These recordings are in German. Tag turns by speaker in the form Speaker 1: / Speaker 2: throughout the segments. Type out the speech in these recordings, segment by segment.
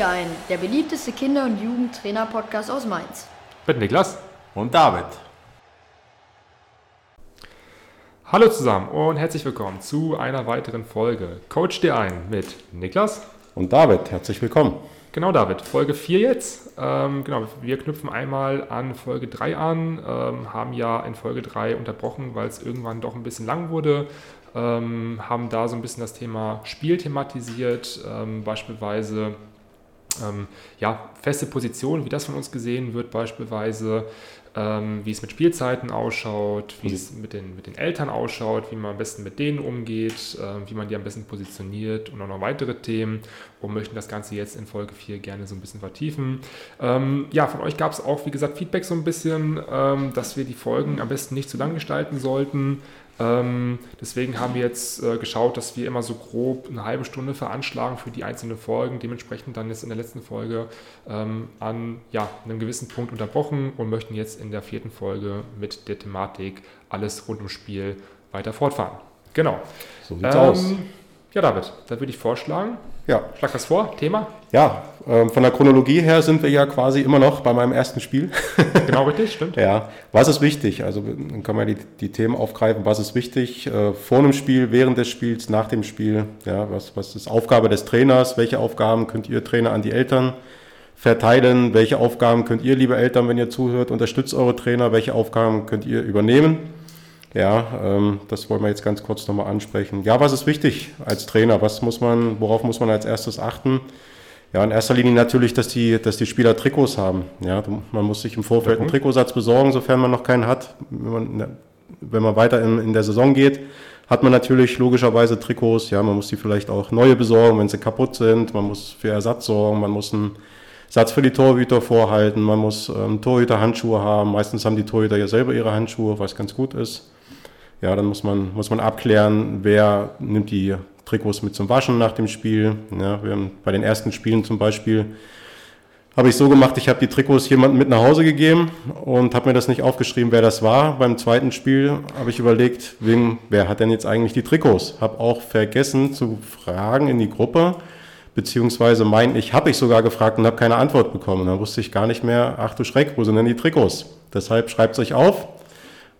Speaker 1: Dir ein, der beliebteste Kinder- und Jugendtrainer-Podcast aus Mainz.
Speaker 2: Mit Niklas
Speaker 3: und David.
Speaker 2: Hallo zusammen und herzlich willkommen zu einer weiteren Folge Coach dir ein mit Niklas
Speaker 3: und David. Herzlich willkommen.
Speaker 2: Genau, David. Folge 4 jetzt. Ähm, genau, wir knüpfen einmal an Folge 3 an, ähm, haben ja in Folge 3 unterbrochen, weil es irgendwann doch ein bisschen lang wurde ähm, haben da so ein bisschen das Thema Spiel thematisiert, ähm, beispielsweise ähm, ja, feste Positionen, wie das von uns gesehen wird, beispielsweise ähm, wie es mit Spielzeiten ausschaut, wie es mit den, mit den Eltern ausschaut, wie man am besten mit denen umgeht, äh, wie man die am besten positioniert und auch noch weitere Themen und möchten das Ganze jetzt in Folge 4 gerne so ein bisschen vertiefen. Ähm, ja, von euch gab es auch, wie gesagt, Feedback so ein bisschen, ähm, dass wir die Folgen am besten nicht zu lang gestalten sollten. Ähm, deswegen haben wir jetzt äh, geschaut, dass wir immer so grob eine halbe Stunde veranschlagen für die einzelnen Folgen. Dementsprechend dann jetzt in der letzten Folge ähm, an ja, einem gewissen Punkt unterbrochen und möchten jetzt in der vierten Folge mit der Thematik alles rund ums Spiel weiter fortfahren. Genau.
Speaker 3: So sieht's ähm, aus.
Speaker 2: Ja, David, da würde ich vorschlagen.
Speaker 3: Ja.
Speaker 2: Schlag das vor, Thema?
Speaker 3: Ja, ähm, von der Chronologie her sind wir ja quasi immer noch bei meinem ersten Spiel.
Speaker 2: genau richtig, stimmt.
Speaker 3: Ja, was ist wichtig? Also dann kann man die, die Themen aufgreifen. Was ist wichtig äh, vor einem Spiel, während des Spiels, nach dem Spiel? Ja, was, was ist Aufgabe des Trainers? Welche Aufgaben könnt ihr Trainer an die Eltern verteilen? Welche Aufgaben könnt ihr, liebe Eltern, wenn ihr zuhört, unterstützt eure Trainer? Welche Aufgaben könnt ihr übernehmen? Ja, ähm, das wollen wir jetzt ganz kurz nochmal ansprechen. Ja, was ist wichtig als Trainer? Was muss man, worauf muss man als erstes achten? Ja, in erster Linie natürlich, dass die, dass die Spieler Trikots haben. Ja, man muss sich im Vorfeld einen Trikotsatz besorgen, sofern man noch keinen hat. Wenn man, wenn man weiter in, in der Saison geht, hat man natürlich logischerweise Trikots. Ja, man muss die vielleicht auch neue besorgen, wenn sie kaputt sind. Man muss für Ersatz sorgen. Man muss einen Satz für die Torhüter vorhalten. Man muss ähm, Torhüter-Handschuhe haben. Meistens haben die Torhüter ja selber ihre Handschuhe, was ganz gut ist. Ja, dann muss man, muss man abklären, wer nimmt die Trikots mit zum Waschen nach dem Spiel. Ja, wir haben bei den ersten Spielen zum Beispiel habe ich so gemacht, ich habe die Trikots jemandem mit nach Hause gegeben und habe mir das nicht aufgeschrieben, wer das war. Beim zweiten Spiel habe ich überlegt, wem, wer hat denn jetzt eigentlich die Trikots? Habe auch vergessen zu fragen in die Gruppe, beziehungsweise mein ich habe ich sogar gefragt und habe keine Antwort bekommen. Dann wusste ich gar nicht mehr, ach du Schreck, wo sind denn die Trikots? Deshalb schreibt es euch auf,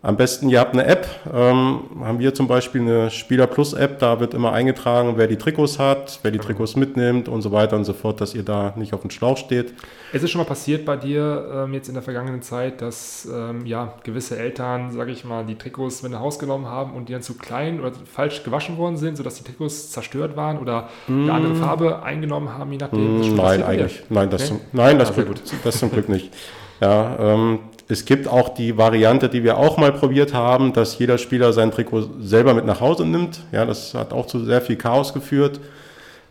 Speaker 3: am besten, ihr habt eine App, ähm, haben wir zum Beispiel eine Spieler Plus App, da wird immer eingetragen, wer die Trikots hat, wer die Trikots mitnimmt und so weiter und so fort, dass ihr da nicht auf dem Schlauch steht.
Speaker 2: Ist es schon mal passiert bei dir ähm, jetzt in der vergangenen Zeit, dass ähm, ja, gewisse Eltern, sage ich mal, die Trikots mit nach Hause genommen haben und die dann zu klein oder falsch gewaschen worden sind, sodass die Trikots zerstört waren oder mm. eine andere Farbe eingenommen haben, je nachdem?
Speaker 3: Mm, nein, eigentlich. Nein, das, okay. zum, nein das, ah, Glück, das zum Glück nicht. Ja, ähm, es gibt auch die Variante, die wir auch mal probiert haben, dass jeder Spieler sein Trikot selber mit nach Hause nimmt. Ja, das hat auch zu sehr viel Chaos geführt.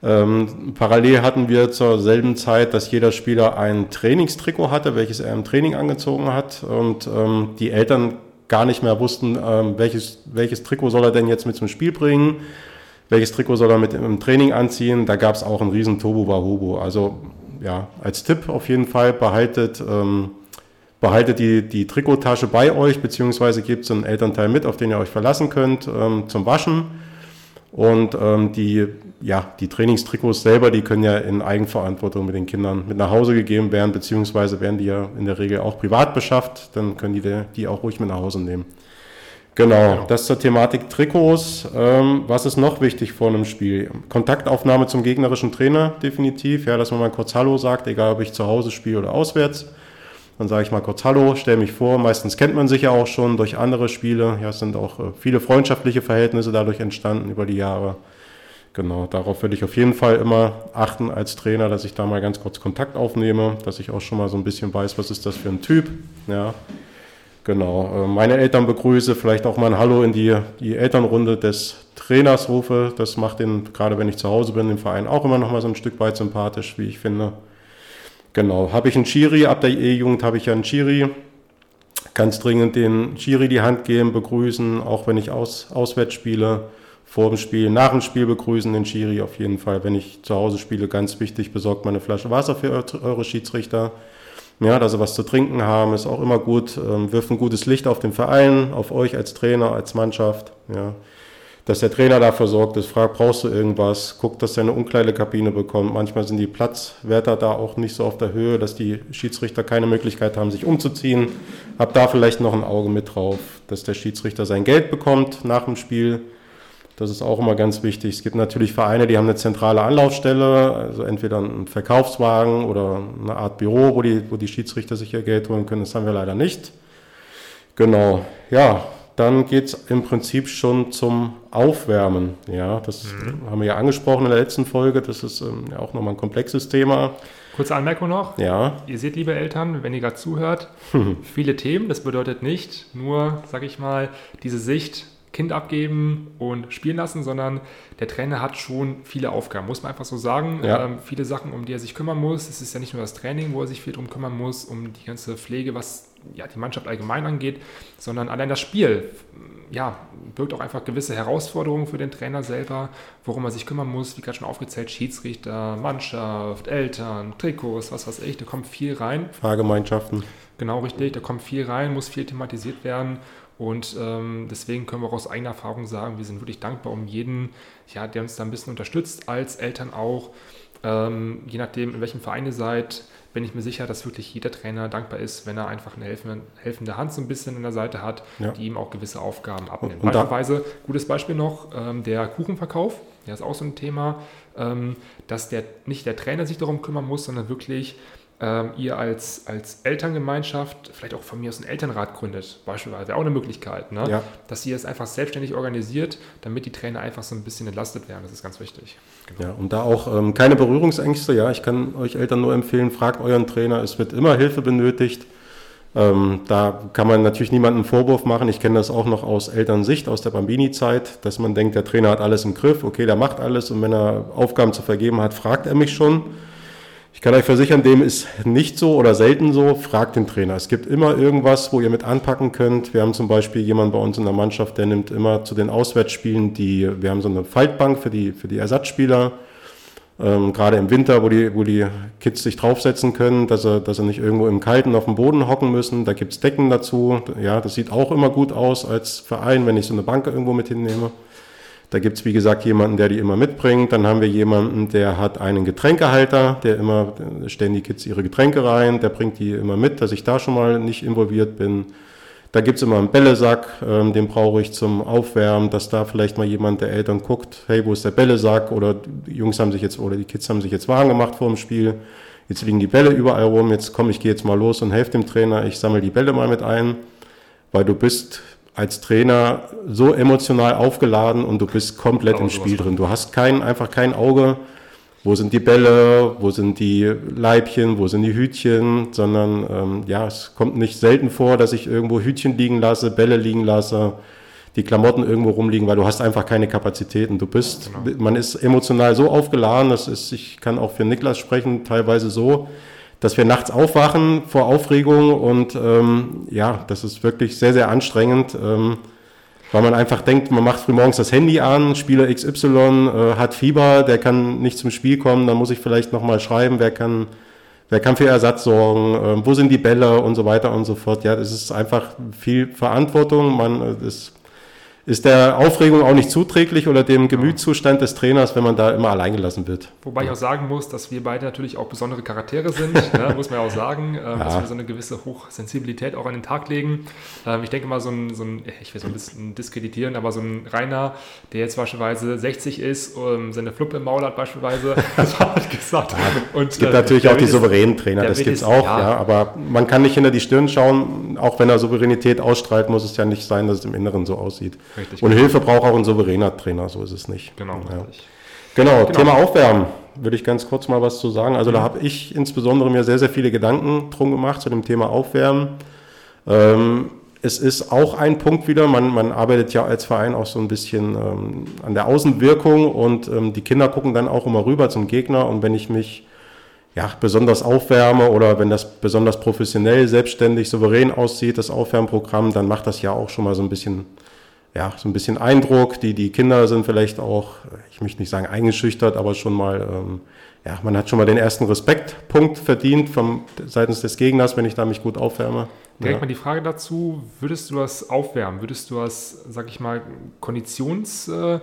Speaker 3: Ähm, parallel hatten wir zur selben Zeit, dass jeder Spieler ein Trainingstrikot hatte, welches er im Training angezogen hat und ähm, die Eltern gar nicht mehr wussten, ähm, welches, welches Trikot soll er denn jetzt mit zum Spiel bringen, welches Trikot soll er mit im Training anziehen. Da gab es auch einen riesen Tobu Wahubo. Also ja, als Tipp auf jeden Fall behaltet ähm, behaltet die, die Trikottasche bei euch, beziehungsweise gebt so einen Elternteil mit, auf den ihr euch verlassen könnt, ähm, zum Waschen. Und ähm, die, ja, die Trainingstrikots selber, die können ja in Eigenverantwortung mit den Kindern mit nach Hause gegeben werden, beziehungsweise werden die ja in der Regel auch privat beschafft, dann können die die auch ruhig mit nach Hause nehmen. Genau, genau. das zur Thematik Trikots. Ähm, was ist noch wichtig vor einem Spiel? Kontaktaufnahme zum gegnerischen Trainer, definitiv. Ja, dass man mal kurz Hallo sagt, egal ob ich zu Hause spiele oder auswärts. Dann sage ich mal kurz Hallo, stelle mich vor. Meistens kennt man sich ja auch schon durch andere Spiele. Ja, es sind auch äh, viele freundschaftliche Verhältnisse dadurch entstanden über die Jahre. Genau, darauf würde ich auf jeden Fall immer achten als Trainer, dass ich da mal ganz kurz Kontakt aufnehme, dass ich auch schon mal so ein bisschen weiß, was ist das für ein Typ. Ja, genau. Äh, meine Eltern begrüße, vielleicht auch mal ein Hallo in die, die Elternrunde des Trainers rufe. Das macht den, gerade wenn ich zu Hause bin, im Verein auch immer noch mal so ein Stück weit sympathisch, wie ich finde. Genau, habe ich einen Chiri, ab der E-Jugend habe ich ja einen Chiri. Ganz dringend den Chiri die Hand geben, begrüßen, auch wenn ich aus, auswärts spiele, vor dem Spiel, nach dem Spiel begrüßen den Chiri auf jeden Fall. Wenn ich zu Hause spiele, ganz wichtig, besorgt meine Flasche Wasser für eure Schiedsrichter. Ja, dass sie was zu trinken haben, ist auch immer gut. Ähm, wirft ein gutes Licht auf den Verein, auf euch als Trainer, als Mannschaft. Ja. Dass der Trainer dafür sorgt, ist, fragt, brauchst du irgendwas, guckt, dass er eine Umkleidekabine bekommt. Manchmal sind die Platzwärter da auch nicht so auf der Höhe, dass die Schiedsrichter keine Möglichkeit haben, sich umzuziehen. Hab da vielleicht noch ein Auge mit drauf, dass der Schiedsrichter sein Geld bekommt nach dem Spiel. Das ist auch immer ganz wichtig. Es gibt natürlich Vereine, die haben eine zentrale Anlaufstelle, also entweder einen Verkaufswagen oder eine Art Büro, wo die, wo die Schiedsrichter sich ihr Geld holen können. Das haben wir leider nicht. Genau, ja, dann geht es im Prinzip schon zum Aufwärmen. Ja, das mhm. haben wir ja angesprochen in der letzten Folge. Das ist ähm, ja auch nochmal ein komplexes Thema.
Speaker 2: Kurze Anmerkung noch.
Speaker 3: Ja.
Speaker 2: Ihr seht, liebe Eltern, wenn ihr gerade zuhört, viele Themen. Das bedeutet nicht nur, sag ich mal, diese Sicht, Kind abgeben und spielen lassen, sondern der Trainer hat schon viele Aufgaben, muss man einfach so sagen. Ja. Ähm, viele Sachen, um die er sich kümmern muss. Es ist ja nicht nur das Training, wo er sich viel drum kümmern muss, um die ganze Pflege, was ja, die Mannschaft allgemein angeht, sondern allein das Spiel ja, birgt auch einfach gewisse Herausforderungen für den Trainer selber, worum er sich kümmern muss, wie gerade schon aufgezählt, Schiedsrichter, Mannschaft, Eltern, Trikots, was weiß ich, da kommt viel rein.
Speaker 3: Fahrgemeinschaften.
Speaker 2: Genau, richtig, da kommt viel rein, muss viel thematisiert werden und ähm, deswegen können wir auch aus eigener Erfahrung sagen, wir sind wirklich dankbar um jeden, ja, der uns da ein bisschen unterstützt, als Eltern auch. Ähm, je nachdem, in welchem Verein ihr seid, bin ich mir sicher, dass wirklich jeder Trainer dankbar ist, wenn er einfach eine helfende, helfende Hand so ein bisschen an der Seite hat, ja. die ihm auch gewisse Aufgaben abnimmt. Beispielsweise, gutes Beispiel noch, ähm, der Kuchenverkauf, der ist auch so ein Thema, ähm, dass der, nicht der Trainer sich darum kümmern muss, sondern wirklich ähm, ihr als, als Elterngemeinschaft vielleicht auch von mir aus einen Elternrat gründet, beispielsweise, auch eine Möglichkeit, ne? ja. dass ihr es einfach selbstständig organisiert, damit die Trainer einfach so ein bisschen entlastet werden. Das ist ganz wichtig.
Speaker 3: Genau. Ja, und da auch ähm, keine Berührungsängste. Ja, ich kann euch Eltern nur empfehlen, fragt euren Trainer, es wird immer Hilfe benötigt. Ähm, da kann man natürlich niemanden Vorwurf machen. Ich kenne das auch noch aus Elternsicht, aus der Bambini-Zeit, dass man denkt, der Trainer hat alles im Griff, okay, der macht alles und wenn er Aufgaben zu vergeben hat, fragt er mich schon. Ich kann euch versichern, dem ist nicht so oder selten so. Fragt den Trainer. Es gibt immer irgendwas, wo ihr mit anpacken könnt. Wir haben zum Beispiel jemanden bei uns in der Mannschaft, der nimmt immer zu den Auswärtsspielen die, wir haben so eine Faltbank für die, für die Ersatzspieler. Ähm, gerade im Winter, wo die, wo die Kids sich draufsetzen können, dass sie, dass sie nicht irgendwo im Kalten auf dem Boden hocken müssen. Da gibt's Decken dazu. Ja, das sieht auch immer gut aus als Verein, wenn ich so eine Bank irgendwo mit hinnehme. Da gibt es, wie gesagt, jemanden, der die immer mitbringt. Dann haben wir jemanden, der hat einen Getränkehalter, der immer, stellen die Kids ihre Getränke rein, der bringt die immer mit, dass ich da schon mal nicht involviert bin. Da gibt es immer einen Bällesack, ähm, den brauche ich zum Aufwärmen, dass da vielleicht mal jemand der Eltern guckt, hey, wo ist der Bällesack? Oder die Jungs haben sich jetzt, oder die Kids haben sich jetzt warm gemacht vor dem Spiel. Jetzt liegen die Bälle überall rum, jetzt komm, ich gehe jetzt mal los und helfe dem Trainer, ich sammle die Bälle mal mit ein, weil du bist als Trainer so emotional aufgeladen und du bist komplett Kann im Spiel drin. Du hast kein, einfach kein Auge, wo sind die Bälle, wo sind die Leibchen, wo sind die Hütchen, sondern ähm, ja, es kommt nicht selten vor, dass ich irgendwo Hütchen liegen lasse, Bälle liegen lasse, die Klamotten irgendwo rumliegen, weil du hast einfach keine Kapazitäten. Du bist, genau. man ist emotional so aufgeladen, das ist, ich kann auch für Niklas sprechen, teilweise so, dass wir nachts aufwachen vor Aufregung und ähm, ja, das ist wirklich sehr, sehr anstrengend, ähm, weil man einfach denkt, man macht frühmorgens das Handy an, Spieler XY äh, hat Fieber, der kann nicht zum Spiel kommen, dann muss ich vielleicht nochmal schreiben, wer kann, wer kann für Ersatz sorgen, äh, wo sind die Bälle und so weiter und so fort. Ja, es ist einfach viel Verantwortung, man äh, ist ist der Aufregung auch nicht zuträglich oder dem Gemütszustand des Trainers, wenn man da immer allein gelassen wird.
Speaker 2: Wobei ich auch sagen muss, dass wir beide natürlich auch besondere Charaktere sind, ne, muss man ja auch sagen, äh, ja. dass wir so eine gewisse Hochsensibilität auch an den Tag legen. Ähm, ich denke mal, so ein, so ein, ich will so ein bisschen diskreditieren, aber so ein Rainer, der jetzt beispielsweise 60 ist, ähm, seine Fluppe im Maul hat beispielsweise, das war halt
Speaker 3: gesagt. Ja, und, es gibt äh, natürlich auch die souveränen Trainer, das gibt es auch, ja. ja. aber man kann nicht hinter die Stirn schauen, auch wenn er Souveränität ausstrahlt, muss es ja nicht sein, dass es im Inneren so aussieht. Richtig. Und Hilfe braucht auch ein souveräner Trainer, so ist es nicht.
Speaker 2: Genau, ja.
Speaker 3: genau, genau, Thema Aufwärmen würde ich ganz kurz mal was zu sagen. Also mhm. da habe ich insbesondere mir sehr, sehr viele Gedanken drum gemacht zu dem Thema Aufwärmen. Ähm, es ist auch ein Punkt wieder, man, man arbeitet ja als Verein auch so ein bisschen ähm, an der Außenwirkung und ähm, die Kinder gucken dann auch immer rüber zum Gegner und wenn ich mich ja, besonders aufwärme oder wenn das besonders professionell, selbstständig, souverän aussieht, das Aufwärmprogramm, dann macht das ja auch schon mal so ein bisschen ja, so ein bisschen Eindruck. Die, die Kinder sind vielleicht auch, ich möchte nicht sagen eingeschüchtert, aber schon mal, ähm, ja, man hat schon mal den ersten Respektpunkt verdient vom, seitens des Gegners, wenn ich da mich gut aufwärme.
Speaker 2: direkt ja. mal die Frage dazu, würdest du das aufwärmen? Würdest du das, sag ich mal, Konditions... Äh,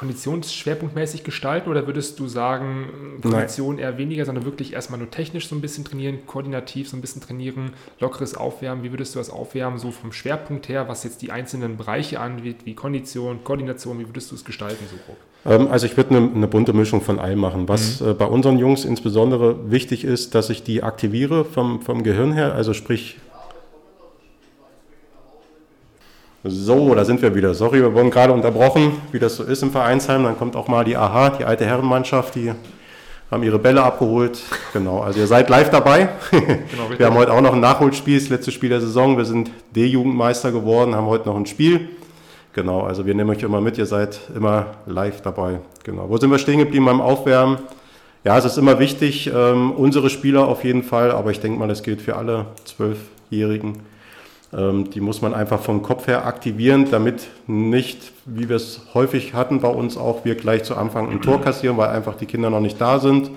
Speaker 2: konditionsschwerpunktmäßig gestalten oder würdest du sagen, Kondition eher weniger, sondern wirklich erstmal nur technisch so ein bisschen trainieren, koordinativ so ein bisschen trainieren, lockeres Aufwärmen? Wie würdest du das aufwärmen, so vom Schwerpunkt her, was jetzt die einzelnen Bereiche angeht, wie Kondition, Koordination, wie würdest du es gestalten so grob?
Speaker 3: Ähm, also ich würde eine, eine, bunte Mischung von allem machen. Was mhm. äh, bei unseren Jungs insbesondere wichtig ist, dass ich die aktiviere vom, vom Gehirn her, also sprich So, da sind wir wieder. Sorry, wir wurden gerade unterbrochen, wie das so ist im Vereinsheim. Dann kommt auch mal die AHA, die alte Herrenmannschaft, die haben ihre Bälle abgeholt. Genau, also ihr seid live dabei. Genau, wir haben heute auch noch ein Nachholspiel, das letzte Spiel der Saison. Wir sind D-Jugendmeister geworden, haben heute noch ein Spiel. Genau, also wir nehmen euch immer mit, ihr seid immer live dabei. Genau, wo sind wir stehen geblieben beim Aufwärmen? Ja, es ist immer wichtig, ähm, unsere Spieler auf jeden Fall, aber ich denke mal, das gilt für alle Zwölfjährigen die muss man einfach vom Kopf her aktivieren, damit nicht, wie wir es häufig hatten bei uns auch, wir gleich zu Anfang ein Tor kassieren, weil einfach die Kinder noch nicht da sind,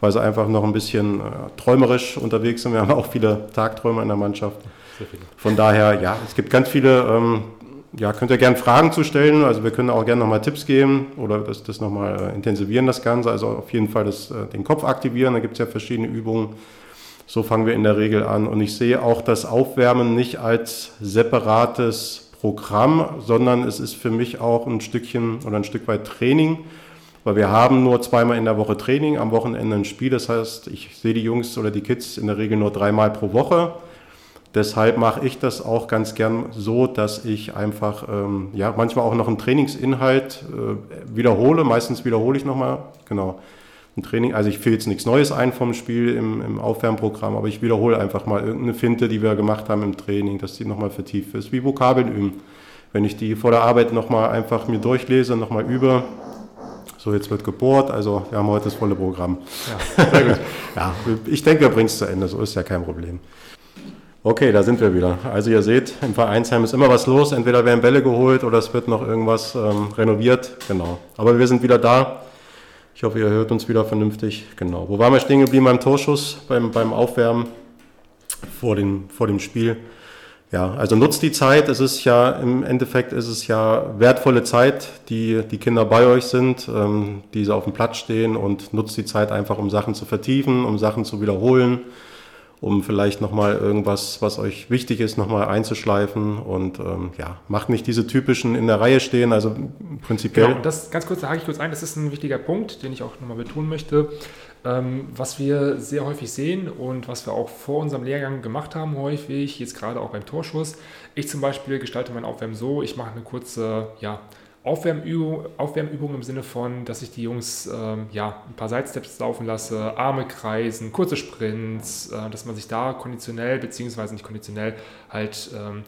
Speaker 3: weil sie einfach noch ein bisschen äh, träumerisch unterwegs sind. Wir haben auch viele Tagträumer in der Mannschaft. Von daher, ja, es gibt ganz viele, ähm, ja, könnt ihr gerne Fragen zu stellen. Also wir können auch gerne nochmal Tipps geben oder das, das nochmal äh, intensivieren, das Ganze. Also auf jeden Fall das, äh, den Kopf aktivieren. Da gibt es ja verschiedene Übungen so fangen wir in der Regel an. Und ich sehe auch das Aufwärmen nicht als separates Programm, sondern es ist für mich auch ein Stückchen oder ein Stück weit Training, weil wir haben nur zweimal in der Woche Training, am Wochenende ein Spiel. Das heißt, ich sehe die Jungs oder die Kids in der Regel nur dreimal pro Woche. Deshalb mache ich das auch ganz gern so, dass ich einfach ähm, ja manchmal auch noch einen Trainingsinhalt äh, wiederhole. Meistens wiederhole ich nochmal, genau ein Training. Also ich führe jetzt nichts Neues ein vom Spiel im, im Aufwärmprogramm, aber ich wiederhole einfach mal irgendeine Finte, die wir gemacht haben im Training, dass die nochmal vertieft ist, wie Vokabeln üben. Wenn ich die vor der Arbeit nochmal einfach mir durchlese, nochmal übe, so jetzt wird gebohrt, also wir haben heute das volle Programm. Ja, sehr gut. ja, ich denke, wir bringen es zu Ende, so ist ja kein Problem. Okay, da sind wir wieder. Also ihr seht, im Vereinsheim ist immer was los. Entweder werden Bälle geholt oder es wird noch irgendwas ähm, renoviert. Genau. Aber wir sind wieder da. Ich hoffe, ihr hört uns wieder vernünftig. Genau. Wo waren wir stehen geblieben beim Torschuss, beim, beim Aufwärmen vor, den, vor dem Spiel? Ja, also nutzt die Zeit. Es ist ja im Endeffekt ist es ja wertvolle Zeit, die die Kinder bei euch sind, ähm, die sie auf dem Platz stehen und nutzt die Zeit einfach, um Sachen zu vertiefen, um Sachen zu wiederholen um vielleicht nochmal irgendwas, was euch wichtig ist, nochmal einzuschleifen und ähm, ja, macht nicht diese typischen in der Reihe stehen, also prinzipiell. Genau,
Speaker 2: das ganz kurz, da hake ich kurz ein, das ist ein wichtiger Punkt, den ich auch nochmal betonen möchte. Ähm, was wir sehr häufig sehen und was wir auch vor unserem Lehrgang gemacht haben häufig, jetzt gerade auch beim Torschuss. Ich zum Beispiel gestalte mein Aufwärmen so, ich mache eine kurze, ja, Aufwärmübung, Aufwärmübung im Sinne von, dass ich die Jungs ähm, ja, ein paar Sidesteps laufen lasse, Arme kreisen, kurze Sprints, äh, dass man sich da konditionell, beziehungsweise nicht konditionell, halt ähm,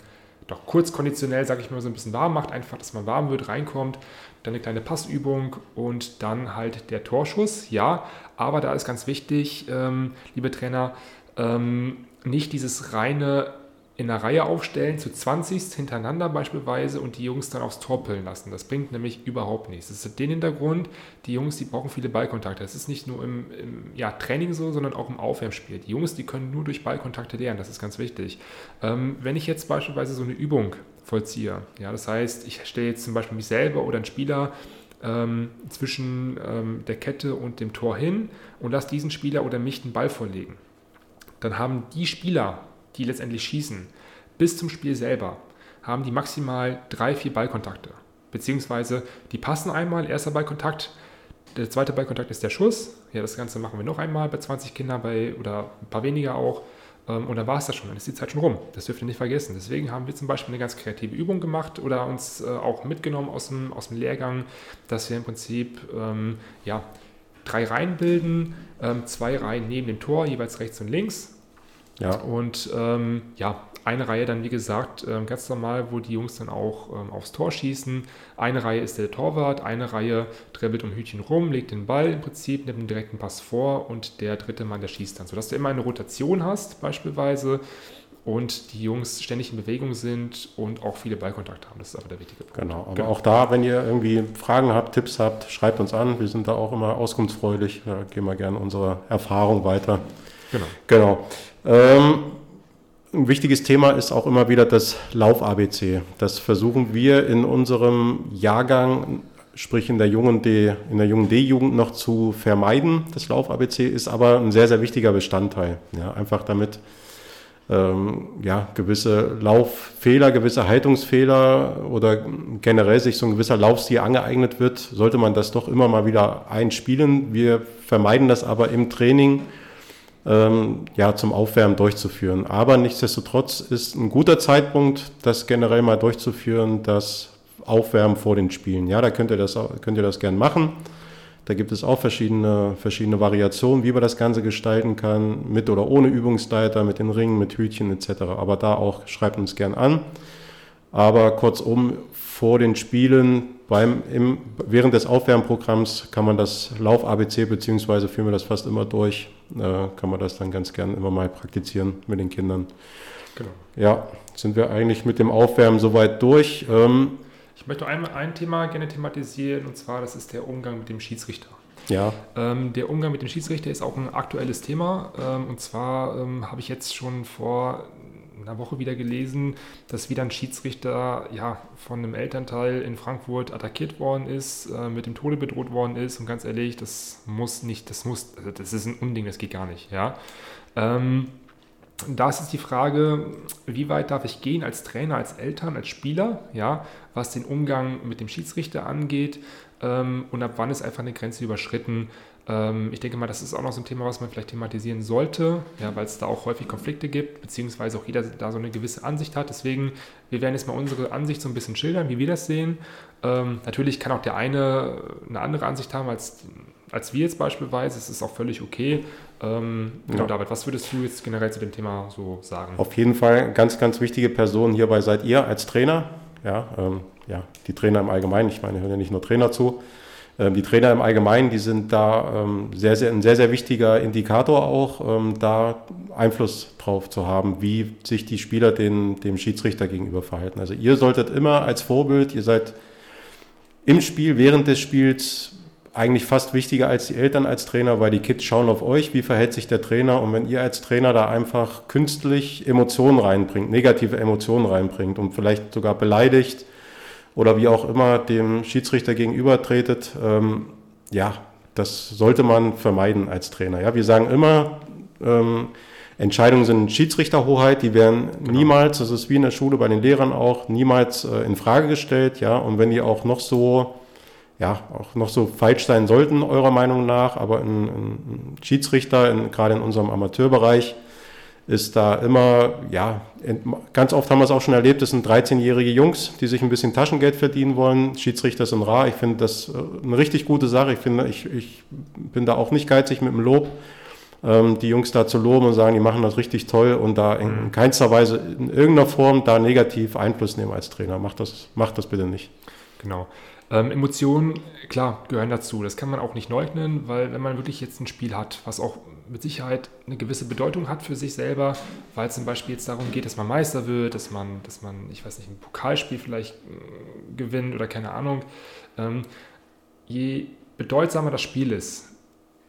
Speaker 2: doch kurz konditionell, sage ich mal, so ein bisschen warm macht, einfach, dass man warm wird, reinkommt, dann eine kleine Passübung und dann halt der Torschuss, ja, aber da ist ganz wichtig, ähm, liebe Trainer, ähm, nicht dieses reine in einer Reihe aufstellen, zu 20 hintereinander beispielsweise und die Jungs dann aufs Tor pillen lassen. Das bringt nämlich überhaupt nichts. Das ist den Hintergrund, die Jungs, die brauchen viele Ballkontakte. Das ist nicht nur im, im ja, Training so, sondern auch im Aufwärmspiel. Die Jungs, die können nur durch Ballkontakte lernen, das ist ganz wichtig. Ähm, wenn ich jetzt beispielsweise so eine Übung vollziehe, ja, das heißt, ich stelle jetzt zum Beispiel mich selber oder einen Spieler ähm, zwischen ähm, der Kette und dem Tor hin und lasse diesen Spieler oder mich den Ball vorlegen, dann haben die Spieler, die letztendlich schießen, bis zum Spiel selber haben die maximal drei, vier Ballkontakte. Beziehungsweise die passen einmal, erster Ballkontakt, der zweite Ballkontakt ist der Schuss. Ja, das Ganze machen wir noch einmal bei 20 Kindern bei, oder ein paar weniger auch. Ähm, und dann war es das schon, dann ist die Zeit schon rum. Das dürft ihr nicht vergessen. Deswegen haben wir zum Beispiel eine ganz kreative Übung gemacht oder uns äh, auch mitgenommen aus dem, aus dem Lehrgang, dass wir im Prinzip ähm, ja, drei Reihen bilden, ähm, zwei Reihen neben dem Tor, jeweils rechts und links. Ja. Und ähm, ja, eine Reihe dann, wie gesagt, ähm, ganz normal, wo die Jungs dann auch ähm, aufs Tor schießen. Eine Reihe ist der Torwart, eine Reihe dribbelt um Hütchen rum, legt den Ball im Prinzip, nimmt einen direkten Pass vor und der dritte Mann, der schießt dann. Sodass du immer eine Rotation hast, beispielsweise, und die Jungs ständig in Bewegung sind und auch viele Ballkontakte haben. Das ist aber der wichtige
Speaker 3: Punkt. Genau, aber genau. auch da, wenn ihr irgendwie Fragen habt, Tipps habt, schreibt uns an. Wir sind da auch immer auskunftsfreudig. Da gehen wir gerne unsere Erfahrung weiter. Genau. Genau. Ähm, ein wichtiges Thema ist auch immer wieder das Lauf-ABC. Das versuchen wir in unserem Jahrgang, sprich in der jungen D, in der jungen D-Jugend noch zu vermeiden. Das Lauf-ABC ist aber ein sehr, sehr wichtiger Bestandteil. Ja, einfach damit ähm, ja, gewisse Lauffehler, gewisse Haltungsfehler oder generell sich so ein gewisser Laufstil angeeignet wird, sollte man das doch immer mal wieder einspielen. Wir vermeiden das aber im Training ähm, ja, zum Aufwärmen durchzuführen. Aber nichtsdestotrotz ist ein guter Zeitpunkt, das generell mal durchzuführen, das Aufwärmen vor den Spielen. Ja, da könnt ihr das, könnt ihr das gern machen. Da gibt es auch verschiedene, verschiedene Variationen, wie man das Ganze gestalten kann, mit oder ohne Übungsleiter, mit den Ringen, mit Hütchen etc. Aber da auch schreibt uns gern an. Aber kurzum, vor den Spielen, beim, im, während des Aufwärmprogramms kann man das Lauf-ABC, beziehungsweise führen wir das fast immer durch, äh, kann man das dann ganz gern immer mal praktizieren mit den Kindern. Genau. Ja, sind wir eigentlich mit dem Aufwärmen soweit durch. Ähm,
Speaker 2: ich möchte einmal ein Thema gerne thematisieren, und zwar das ist der Umgang mit dem Schiedsrichter.
Speaker 3: Ja.
Speaker 2: Ähm, der Umgang mit dem Schiedsrichter ist auch ein aktuelles Thema. Ähm, und zwar ähm, habe ich jetzt schon vor einer Woche wieder gelesen, dass wieder ein Schiedsrichter ja, von einem Elternteil in Frankfurt attackiert worden ist, äh, mit dem Tode bedroht worden ist. Und ganz ehrlich, das muss nicht, das muss, also das ist ein Unding, das geht gar nicht. Ja. Ähm, da ist jetzt die Frage, wie weit darf ich gehen als Trainer, als Eltern, als Spieler, ja, was den Umgang mit dem Schiedsrichter angeht ähm, und ab wann ist einfach eine Grenze überschritten, ich denke mal, das ist auch noch so ein Thema, was man vielleicht thematisieren sollte, ja, weil es da auch häufig Konflikte gibt, beziehungsweise auch jeder da so eine gewisse Ansicht hat. Deswegen, wir werden jetzt mal unsere Ansicht so ein bisschen schildern, wie wir das sehen. Ähm, natürlich kann auch der eine eine andere Ansicht haben als, als wir jetzt beispielsweise. Es ist auch völlig okay. Ähm, genau, ja. David, was würdest du jetzt generell zu dem Thema so sagen?
Speaker 3: Auf jeden Fall ganz, ganz wichtige Person hierbei seid ihr als Trainer. Ja, ähm, ja, die Trainer im Allgemeinen, ich meine, hören ja nicht nur Trainer zu. Ähm, die Trainer im Allgemeinen, die sind da ähm, sehr, sehr, ein sehr, sehr wichtiger Indikator auch, ähm, da Einfluss drauf zu haben, wie sich die Spieler den, dem Schiedsrichter gegenüber verhalten. Also ihr solltet immer als Vorbild, ihr seid im Spiel, während des Spiels eigentlich fast wichtiger als die Eltern als Trainer, weil die Kids schauen auf euch, wie verhält sich der Trainer und wenn ihr als Trainer da einfach künstlich Emotionen reinbringt, negative Emotionen reinbringt und vielleicht sogar beleidigt, oder wie auch immer dem Schiedsrichter gegenübertretet, ähm, ja, das sollte man vermeiden als Trainer. Ja, wir sagen immer, ähm, Entscheidungen sind Schiedsrichterhoheit, die werden genau. niemals, das ist wie in der Schule bei den Lehrern auch, niemals äh, in Frage gestellt, ja, und wenn die auch noch so, ja, auch noch so falsch sein sollten, eurer Meinung nach, aber ein, ein Schiedsrichter, in, gerade in unserem Amateurbereich, ist da immer, ja, ganz oft haben wir es auch schon erlebt, das sind 13-jährige Jungs, die sich ein bisschen Taschengeld verdienen wollen. Schiedsrichter sind rar. Ich finde das äh, eine richtig gute Sache. Ich finde, ich, ich bin da auch nicht geizig mit dem Lob, ähm, die Jungs da zu loben und sagen, die machen das richtig toll und da in mhm. keinster Weise in irgendeiner Form da negativ Einfluss nehmen als Trainer. Macht das, macht das bitte nicht.
Speaker 2: Genau. Ähm, Emotionen, klar, gehören dazu. Das kann man auch nicht leugnen, weil wenn man wirklich jetzt ein Spiel hat, was auch mit Sicherheit eine gewisse Bedeutung hat für sich selber, weil es zum Beispiel jetzt darum geht, dass man Meister wird, dass man, dass man, ich weiß nicht, ein Pokalspiel vielleicht äh, gewinnt oder keine Ahnung. Ähm, je bedeutsamer das Spiel ist,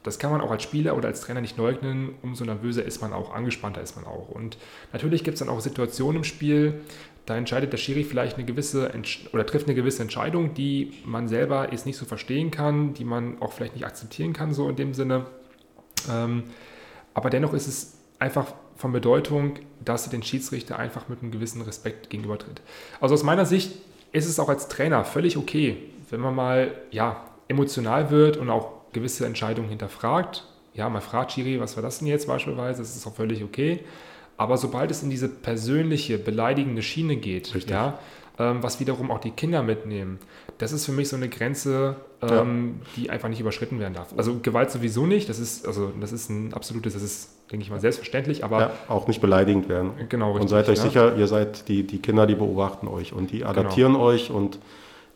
Speaker 2: das kann man auch als Spieler oder als Trainer nicht leugnen, umso nervöser ist man auch, angespannter ist man auch. Und natürlich gibt es dann auch Situationen im Spiel, da entscheidet der Schiri vielleicht eine gewisse oder trifft eine gewisse Entscheidung, die man selber jetzt nicht so verstehen kann, die man auch vielleicht nicht akzeptieren kann, so in dem Sinne. Ähm, aber dennoch ist es einfach von Bedeutung, dass sie den Schiedsrichter einfach mit einem gewissen Respekt gegenübertritt. Also aus meiner Sicht ist es auch als Trainer völlig okay, wenn man mal ja, emotional wird und auch gewisse Entscheidungen hinterfragt. Ja, man fragt Schiri, was war das denn jetzt beispielsweise? Das ist auch völlig okay. Aber sobald es in diese persönliche, beleidigende Schiene geht, ja, ähm, was wiederum auch die Kinder mitnehmen, das ist für mich so eine Grenze, ähm, ja. die einfach nicht überschritten werden darf. Also Gewalt sowieso nicht, das ist, also das ist ein absolutes, das ist, denke ich mal, selbstverständlich, aber. Ja,
Speaker 3: auch nicht beleidigend werden.
Speaker 2: Genau,
Speaker 3: richtig, Und seid euch ja. sicher, ihr seid die, die Kinder, die beobachten euch und die adaptieren genau. euch und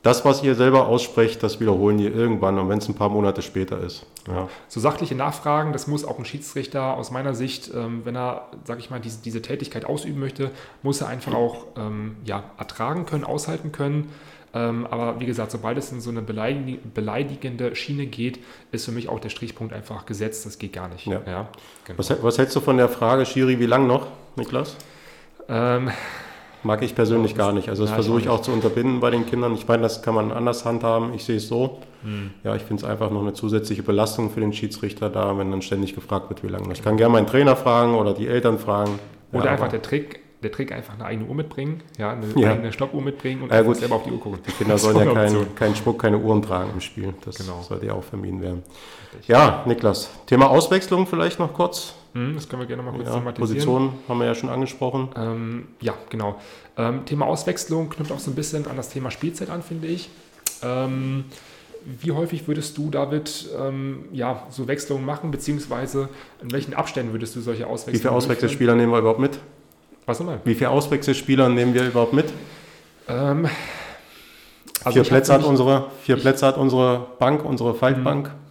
Speaker 3: das, was ihr selber aussprecht, das wiederholen die irgendwann und wenn es ein paar Monate später ist.
Speaker 2: Ja. So sachliche Nachfragen, das muss auch ein Schiedsrichter aus meiner Sicht, ähm, wenn er, sag ich mal, diese, diese Tätigkeit ausüben möchte, muss er einfach auch ähm, ja, ertragen können, aushalten können. Ähm, aber wie gesagt, sobald es in so eine beleidigende Schiene geht, ist für mich auch der Strichpunkt einfach gesetzt. Das geht gar nicht.
Speaker 3: Ja. ja genau. was, was, hältst du von der Frage, Schiri, wie lang noch, Niklas? Mag ich persönlich gar nicht. Also das versuche ich auch, zu unterbinden bei den Kindern. Ich meine, das kann man anders handhaben. Ich sehe es so. Hm. Ja, ich finde es einfach noch eine zusätzliche Belastung für den Schiedsrichter da, wenn dann ständig gefragt wird, wie lange. Ich kann gerne meinen Trainer fragen oder die Eltern fragen.
Speaker 2: Oder ja, einfach der Trick, der Trick einfach eine eigene Uhr mitbringen, ja, eine ja. eigene Stoppuhr mitbringen und ja, gut. selber auf die Uhr gucken.
Speaker 3: Die Kinder sollen ja keinen kein Spuck, keine Uhren tragen im Spiel. Das genau. sollte ja auch vermieden werden. Richtig. Ja, Niklas, Thema Auswechslung vielleicht noch kurz.
Speaker 2: Hm, das können wir gerne mal kurz
Speaker 3: ja, thematisieren. Position haben wir ja schon angesprochen.
Speaker 2: Ähm, ja, genau. Ähm, Thema Auswechslung knüpft auch so ein bisschen an das Thema Spielzeit an, finde ich. Ähm, wie häufig würdest du, David, ähm, ja, so Wechselungen machen, beziehungsweise in welchen Abständen würdest du solche Auswechslungen
Speaker 3: Wie viele Auswechselspieler nehmen wir überhaupt mit?
Speaker 2: Was nochmal?
Speaker 3: Wie viele Auswechselspieler nehmen wir überhaupt mit? Ähm, also vier, Plätze hat unsere, vier Plätze hat unsere Bank, unsere Faltbank. Mhm.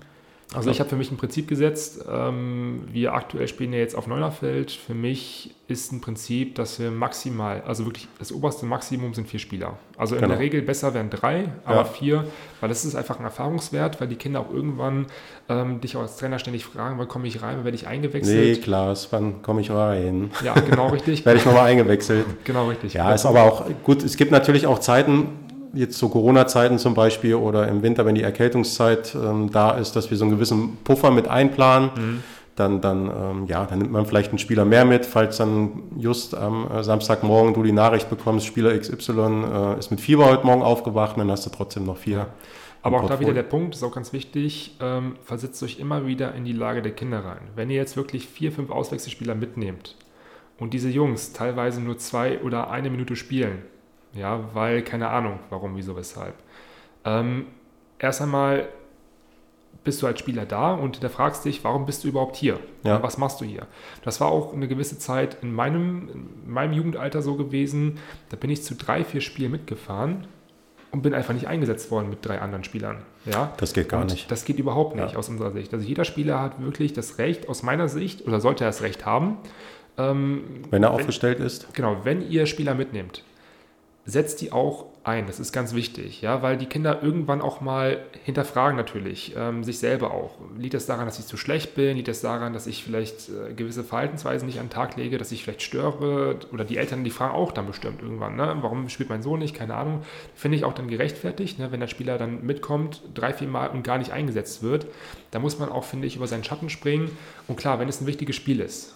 Speaker 2: Also ich habe für mich ein Prinzip gesetzt. Ähm, wir aktuell spielen ja jetzt auf Neunerfeld. Für mich ist ein Prinzip, dass wir maximal, also wirklich das oberste Maximum sind vier Spieler. Also in genau. der Regel besser wären drei, aber ja. vier, weil das ist einfach ein Erfahrungswert, weil die Kinder auch irgendwann ähm, dich auch als Trainer ständig fragen, wann komme ich rein, wann werde ich eingewechselt? Nee,
Speaker 3: Klaas, wann komme ich rein?
Speaker 2: Ja, genau richtig.
Speaker 3: werde ich nochmal eingewechselt.
Speaker 2: Genau richtig.
Speaker 3: Ja, ist aber auch gut. Es gibt natürlich auch Zeiten, jetzt zu Corona-Zeiten zum Beispiel oder im Winter, wenn die Erkältungszeit ähm, da ist, dass wir so einen gewissen Puffer mit einplanen. Mhm. Dann, dann, ähm, ja, dann nimmt man vielleicht einen Spieler mehr mit, falls dann just am äh, Samstagmorgen du die Nachricht bekommst, Spieler XY äh, ist mit Fieber heute Morgen aufgewacht, dann hast du trotzdem noch vier. Ja.
Speaker 2: Aber auch da wieder der Punkt, ist auch ganz wichtig, ähm, versetzt euch immer wieder in die Lage der Kinder rein. Wenn ihr jetzt wirklich vier, fünf Auswechselspieler mitnehmt und diese Jungs teilweise nur zwei oder eine Minute spielen, ja, weil keine Ahnung, warum, wieso, weshalb. Ähm, erst einmal bist du als Spieler da und da fragst dich, warum bist du überhaupt hier? Ja. Was machst du hier? Das war auch eine gewisse Zeit in meinem, in meinem Jugendalter so gewesen. Da bin ich zu drei, vier Spielen mitgefahren und bin einfach nicht eingesetzt worden mit drei anderen Spielern. Ja?
Speaker 3: Das geht gar
Speaker 2: und
Speaker 3: nicht.
Speaker 2: Das geht überhaupt nicht ja. aus unserer Sicht. Also jeder Spieler hat wirklich das Recht, aus meiner Sicht, oder sollte er das Recht haben.
Speaker 3: Ähm, wenn er aufgestellt ist?
Speaker 2: Genau, wenn ihr Spieler mitnehmt, setzt die auch ein. Das ist ganz wichtig, ja, weil die Kinder irgendwann auch mal hinterfragen natürlich, ähm, sich selber auch. Liegt das daran, dass ich zu schlecht bin? Liegt das daran, dass ich vielleicht äh, gewisse Verhaltensweisen nicht an den Tag lege, dass ich vielleicht störe? Oder die Eltern, die fragen auch dann bestimmt irgendwann, ne? warum spielt mein Sohn nicht? Keine Ahnung. Finde ich auch dann gerechtfertigt, ne? wenn der Spieler dann mitkommt, drei, vier Mal und gar nicht eingesetzt wird. Da muss man auch, finde ich, über seinen Schatten springen. Und klar, wenn es ein wichtiges Spiel ist,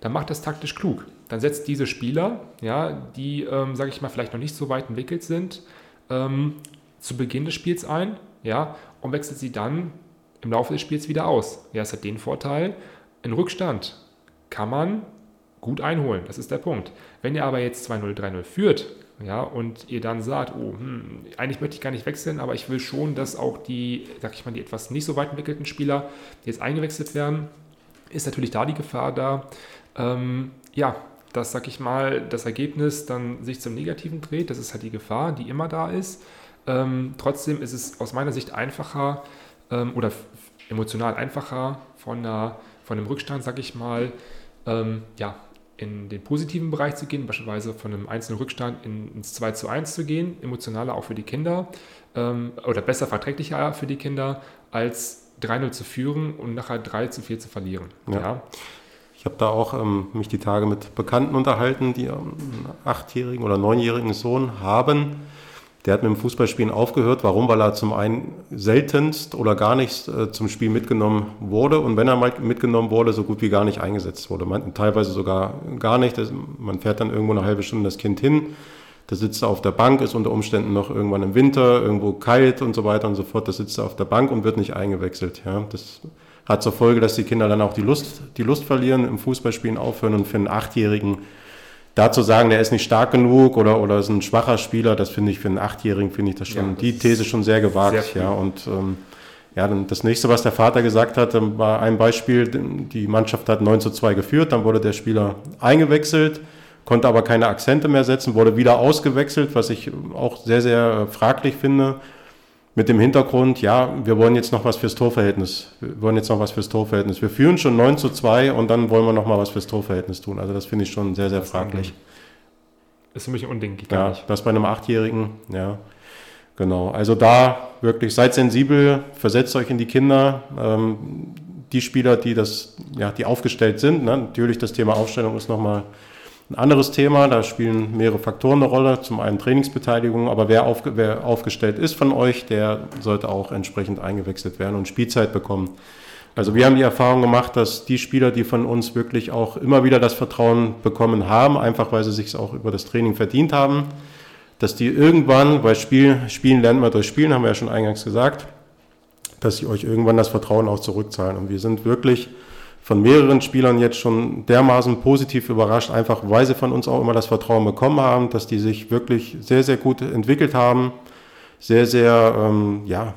Speaker 2: dann macht das taktisch klug. Dann setzt diese Spieler, ja, die, ähm, sage ich mal, vielleicht noch nicht so weit entwickelt sind, ähm, zu Beginn des Spiels ein, ja, und wechselt sie dann im Laufe des Spiels wieder aus. Ja, es hat den Vorteil, in Rückstand kann man gut einholen. Das ist der Punkt. Wenn ihr aber jetzt 2-0, 3-0 führt, ja, und ihr dann sagt, oh, hm, eigentlich möchte ich gar nicht wechseln, aber ich will schon, dass auch die, sag ich mal, die etwas nicht so weit entwickelten Spieler jetzt eingewechselt werden, ist natürlich da die Gefahr da, ähm, ja, dass, sag ich mal, das Ergebnis dann sich zum Negativen dreht. Das ist halt die Gefahr, die immer da ist. Ähm, trotzdem ist es aus meiner Sicht einfacher ähm, oder emotional einfacher von, einer, von einem Rückstand, sag ich mal, ähm, ja, in den positiven Bereich zu gehen, beispielsweise von einem einzelnen Rückstand in, ins 2 zu 1 zu gehen, emotionaler auch für die Kinder ähm, oder besser verträglicher für die Kinder, als 3-0 zu führen und nachher 3 zu 4 zu verlieren. Ja. ja.
Speaker 3: Ich habe da auch ähm, mich die Tage mit Bekannten unterhalten, die einen achtjährigen oder neunjährigen Sohn haben. Der hat mit dem Fußballspielen aufgehört. Warum? Weil er zum einen seltenst oder gar nicht äh, zum Spiel mitgenommen wurde und wenn er mal mitgenommen wurde, so gut wie gar nicht eingesetzt wurde. Man, teilweise sogar gar nicht. Das, man fährt dann irgendwo eine halbe Stunde das Kind hin. Da sitzt auf der Bank, ist unter Umständen noch irgendwann im Winter, irgendwo kalt und so weiter und so fort. Da sitzt auf der Bank und wird nicht eingewechselt. Ja, das hat zur Folge, dass die Kinder dann auch die Lust, die Lust verlieren, im Fußballspielen aufhören und für einen Achtjährigen da zu sagen, der ist nicht stark genug oder, oder ist ein schwacher Spieler, das finde ich für einen Achtjährigen, finde ich das schon, ja, das die These schon sehr gewagt. Sehr ja, und ähm, ja, dann das nächste, was der Vater gesagt hat, war ein Beispiel, die Mannschaft hat 9 zu 2 geführt, dann wurde der Spieler eingewechselt, konnte aber keine Akzente mehr setzen, wurde wieder ausgewechselt, was ich auch sehr, sehr fraglich finde mit dem Hintergrund, ja, wir wollen jetzt noch was fürs Torverhältnis. Wir wollen jetzt noch was fürs Torverhältnis. Wir führen schon 9 zu 2 und dann wollen wir noch mal was fürs Torverhältnis tun. Also das finde ich schon sehr, sehr das fraglich.
Speaker 2: Ist für mich ein Unding.
Speaker 3: Ja, nicht. das bei einem Achtjährigen, ja. Genau. Also da wirklich seid sensibel, versetzt euch in die Kinder. Ähm, die Spieler, die das, ja, die aufgestellt sind, ne? natürlich das Thema Aufstellung ist nochmal ein anderes Thema, da spielen mehrere Faktoren eine Rolle. Zum einen Trainingsbeteiligung, aber wer, aufge wer aufgestellt ist von euch, der sollte auch entsprechend eingewechselt werden und Spielzeit bekommen. Also wir haben die Erfahrung gemacht, dass die Spieler, die von uns wirklich auch immer wieder das Vertrauen bekommen haben, einfach weil sie sich auch über das Training verdient haben, dass die irgendwann, weil Spiel, Spielen lernt man durch Spielen, haben wir ja schon eingangs gesagt, dass sie euch irgendwann das Vertrauen auch zurückzahlen. Und wir sind wirklich von mehreren Spielern jetzt schon dermaßen positiv überrascht, einfach weil sie von uns auch immer das Vertrauen bekommen haben, dass die sich wirklich sehr, sehr gut entwickelt haben, sehr, sehr, ähm, ja,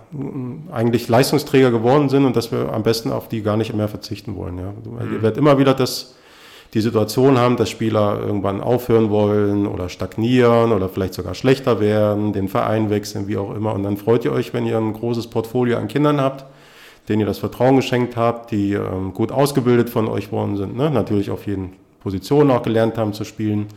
Speaker 3: eigentlich Leistungsträger geworden sind und dass wir am besten auf die gar nicht mehr verzichten wollen. Ja. Mhm. Ihr werdet immer wieder das, die Situation haben, dass Spieler irgendwann aufhören wollen oder stagnieren oder vielleicht sogar schlechter werden, den Verein wechseln, wie auch immer. Und dann freut ihr euch, wenn ihr ein großes Portfolio an Kindern habt, denen ihr das Vertrauen geschenkt habt, die ähm, gut ausgebildet von euch worden sind, ne? natürlich auf jeden Position auch gelernt haben zu spielen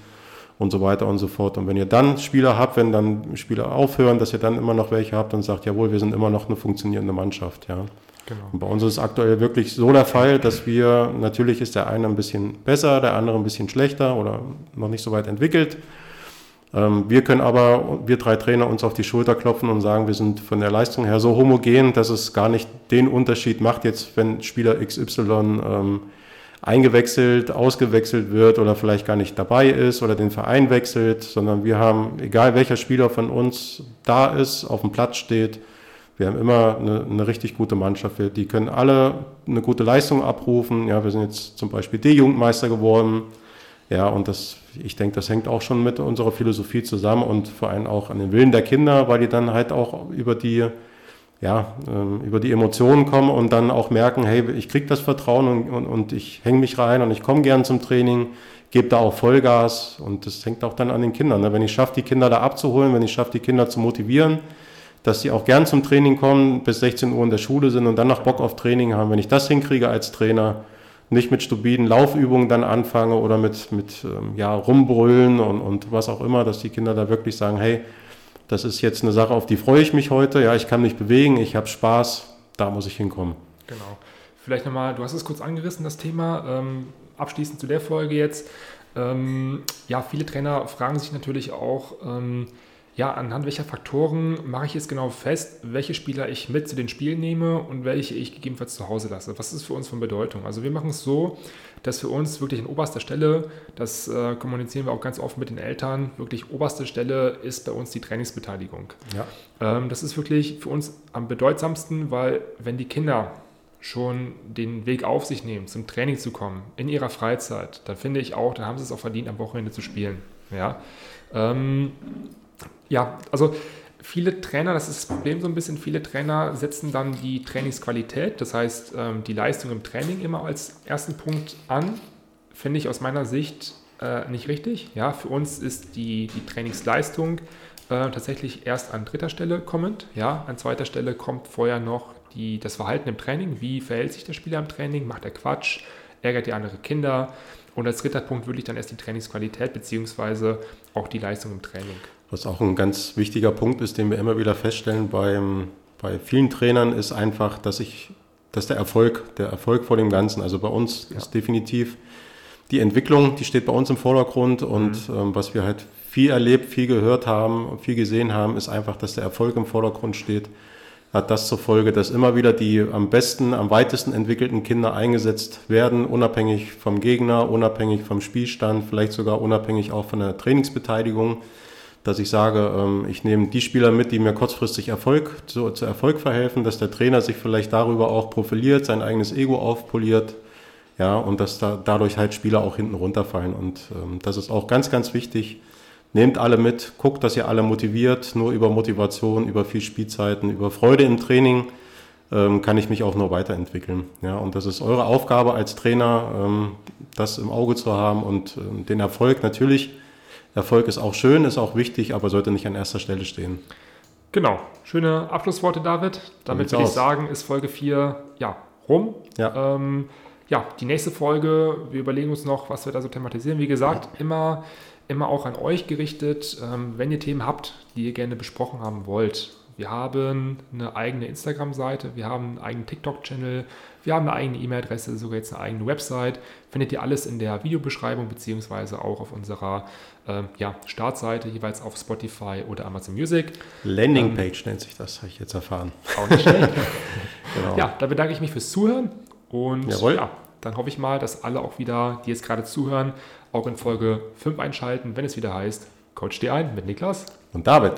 Speaker 3: und so weiter und so fort. Und wenn ihr dann Spieler habt, wenn dann Spieler aufhören, dass ihr dann immer noch welche habt und sagt, jawohl, wir sind immer noch eine funktionierende Mannschaft, ja. Genau. Und bei uns ist es aktuell wirklich so der Fall, dass wir, natürlich ist der eine ein bisschen besser, der andere ein bisschen schlechter oder noch nicht so weit entwickelt. Ähm, wir können aber, wir drei Trainer, uns auf die Schulter klopfen und sagen, wir sind von der Leistung her so homogen, dass es gar nicht den Unterschied macht, jetzt wenn Spieler XY ähm, eingewechselt, ausgewechselt wird oder vielleicht gar nicht dabei ist oder den Verein wechselt, sondern wir haben, egal welcher Spieler von uns da ist, auf dem Platz steht, wir haben immer eine, eine richtig gute Mannschaft. Die können alle eine gute Leistung abrufen. Ja, wir sind jetzt zum Beispiel D-Jugendmeister geworden. Ja, und das, ich denke, das hängt auch schon mit unserer Philosophie zusammen und vor allem auch an den Willen der Kinder, weil die dann halt auch über die, ja, ähm, über die Emotionen kommen und dann auch merken, hey, ich kriege das Vertrauen und, und, und ich hänge mich rein und ich komme gern zum Training, gebe da auch Vollgas und das hängt auch dann an den Kindern. Ne? Wenn ich schaffe, die Kinder da abzuholen, wenn ich schaffe, die Kinder zu motivieren, dass sie auch gern zum Training kommen, bis 16 Uhr in der Schule sind und dann noch Bock auf Training haben, wenn ich das hinkriege als Trainer, nicht mit stupiden Laufübungen dann anfange oder mit, mit ähm, ja, rumbrüllen und, und was auch immer, dass die Kinder da wirklich sagen, hey, das ist jetzt eine Sache, auf die freue ich mich heute, ja, ich kann mich bewegen, ich habe Spaß, da muss ich hinkommen.
Speaker 2: Genau. Vielleicht nochmal, du hast es kurz angerissen, das Thema, ähm, abschließend zu der Folge jetzt. Ähm, ja, viele Trainer fragen sich natürlich auch, ähm, ja, anhand welcher Faktoren mache ich jetzt genau fest, welche Spieler ich mit zu den Spielen nehme und welche ich gegebenenfalls zu Hause lasse. Was ist für uns von Bedeutung? Also wir machen es so, dass für uns wirklich an oberster Stelle, das äh, kommunizieren wir auch ganz oft mit den Eltern, wirklich oberste Stelle ist bei uns die Trainingsbeteiligung. Ja. Ähm, das ist wirklich für uns am bedeutsamsten, weil wenn die Kinder schon den Weg auf sich nehmen, zum Training zu kommen, in ihrer Freizeit, dann finde ich auch, dann haben sie es auch verdient, am Wochenende zu spielen. Ja. Ähm, ja, also viele Trainer, das ist das Problem so ein bisschen, viele Trainer setzen dann die Trainingsqualität, das heißt ähm, die Leistung im Training immer als ersten Punkt an. Finde ich aus meiner Sicht äh, nicht richtig. Ja, für uns ist die, die Trainingsleistung äh, tatsächlich erst an dritter Stelle kommend. Ja, an zweiter Stelle kommt vorher noch die, das Verhalten im Training. Wie verhält sich der Spieler im Training? Macht er Quatsch? Ärgert er andere Kinder? Und als dritter Punkt wirklich dann erst die Trainingsqualität beziehungsweise auch die Leistung im Training.
Speaker 3: Was auch ein ganz wichtiger Punkt ist, den wir immer wieder feststellen beim, bei vielen Trainern, ist einfach, dass ich, dass der Erfolg, der Erfolg vor dem Ganzen, also bei uns ja. ist definitiv die Entwicklung, die steht bei uns im Vordergrund und mhm. ähm, was wir halt viel erlebt, viel gehört haben, viel gesehen haben, ist einfach, dass der Erfolg im Vordergrund steht. Hat das zur Folge, dass immer wieder die am besten, am weitesten entwickelten Kinder eingesetzt werden, unabhängig vom Gegner, unabhängig vom Spielstand, vielleicht sogar unabhängig auch von der Trainingsbeteiligung dass ich sage, ähm, ich nehme die Spieler mit, die mir kurzfristig Erfolg, zu, zu, Erfolg verhelfen, dass der Trainer sich vielleicht darüber auch profiliert, sein eigenes Ego aufpoliert, ja, und dass da, dadurch halt Spieler auch hinten runterfallen. Und ähm, das ist auch ganz, ganz wichtig. Nehmt alle mit, guckt, dass ihr alle motiviert. Nur über Motivation, über viel Spielzeiten, über Freude im Training ähm, kann ich mich auch nur weiterentwickeln. Ja, und das ist eure Aufgabe als Trainer, ähm, das im Auge zu haben und ähm, den Erfolg natürlich Erfolg ist auch schön, ist auch wichtig, aber sollte nicht an erster Stelle stehen.
Speaker 2: Genau, schöne Abschlussworte, David. Damit würde ich sagen, ist Folge 4 ja, rum. Ja. Ähm, ja, die nächste Folge, wir überlegen uns noch, was wir da so thematisieren. Wie gesagt, ja. immer, immer auch an euch gerichtet. Ähm, wenn ihr Themen habt, die ihr gerne besprochen haben wollt, Wir haben eine eigene Instagram-Seite, wir haben einen eigenen TikTok-Channel, wir haben eine eigene E-Mail-Adresse, sogar jetzt eine eigene Website. Findet ihr alles in der Videobeschreibung beziehungsweise auch auf unserer ähm, ja, Startseite, jeweils auf Spotify oder Amazon Music.
Speaker 3: Landingpage ähm, nennt sich das, habe ich jetzt erfahren.
Speaker 2: Auch nicht schlecht. genau. Ja, da bedanke ich mich fürs Zuhören und
Speaker 3: Jawohl.
Speaker 2: ja, dann hoffe ich mal, dass alle auch wieder, die jetzt gerade zuhören, auch in Folge 5 einschalten, wenn es wieder heißt, Coach D ein mit Niklas
Speaker 3: und David.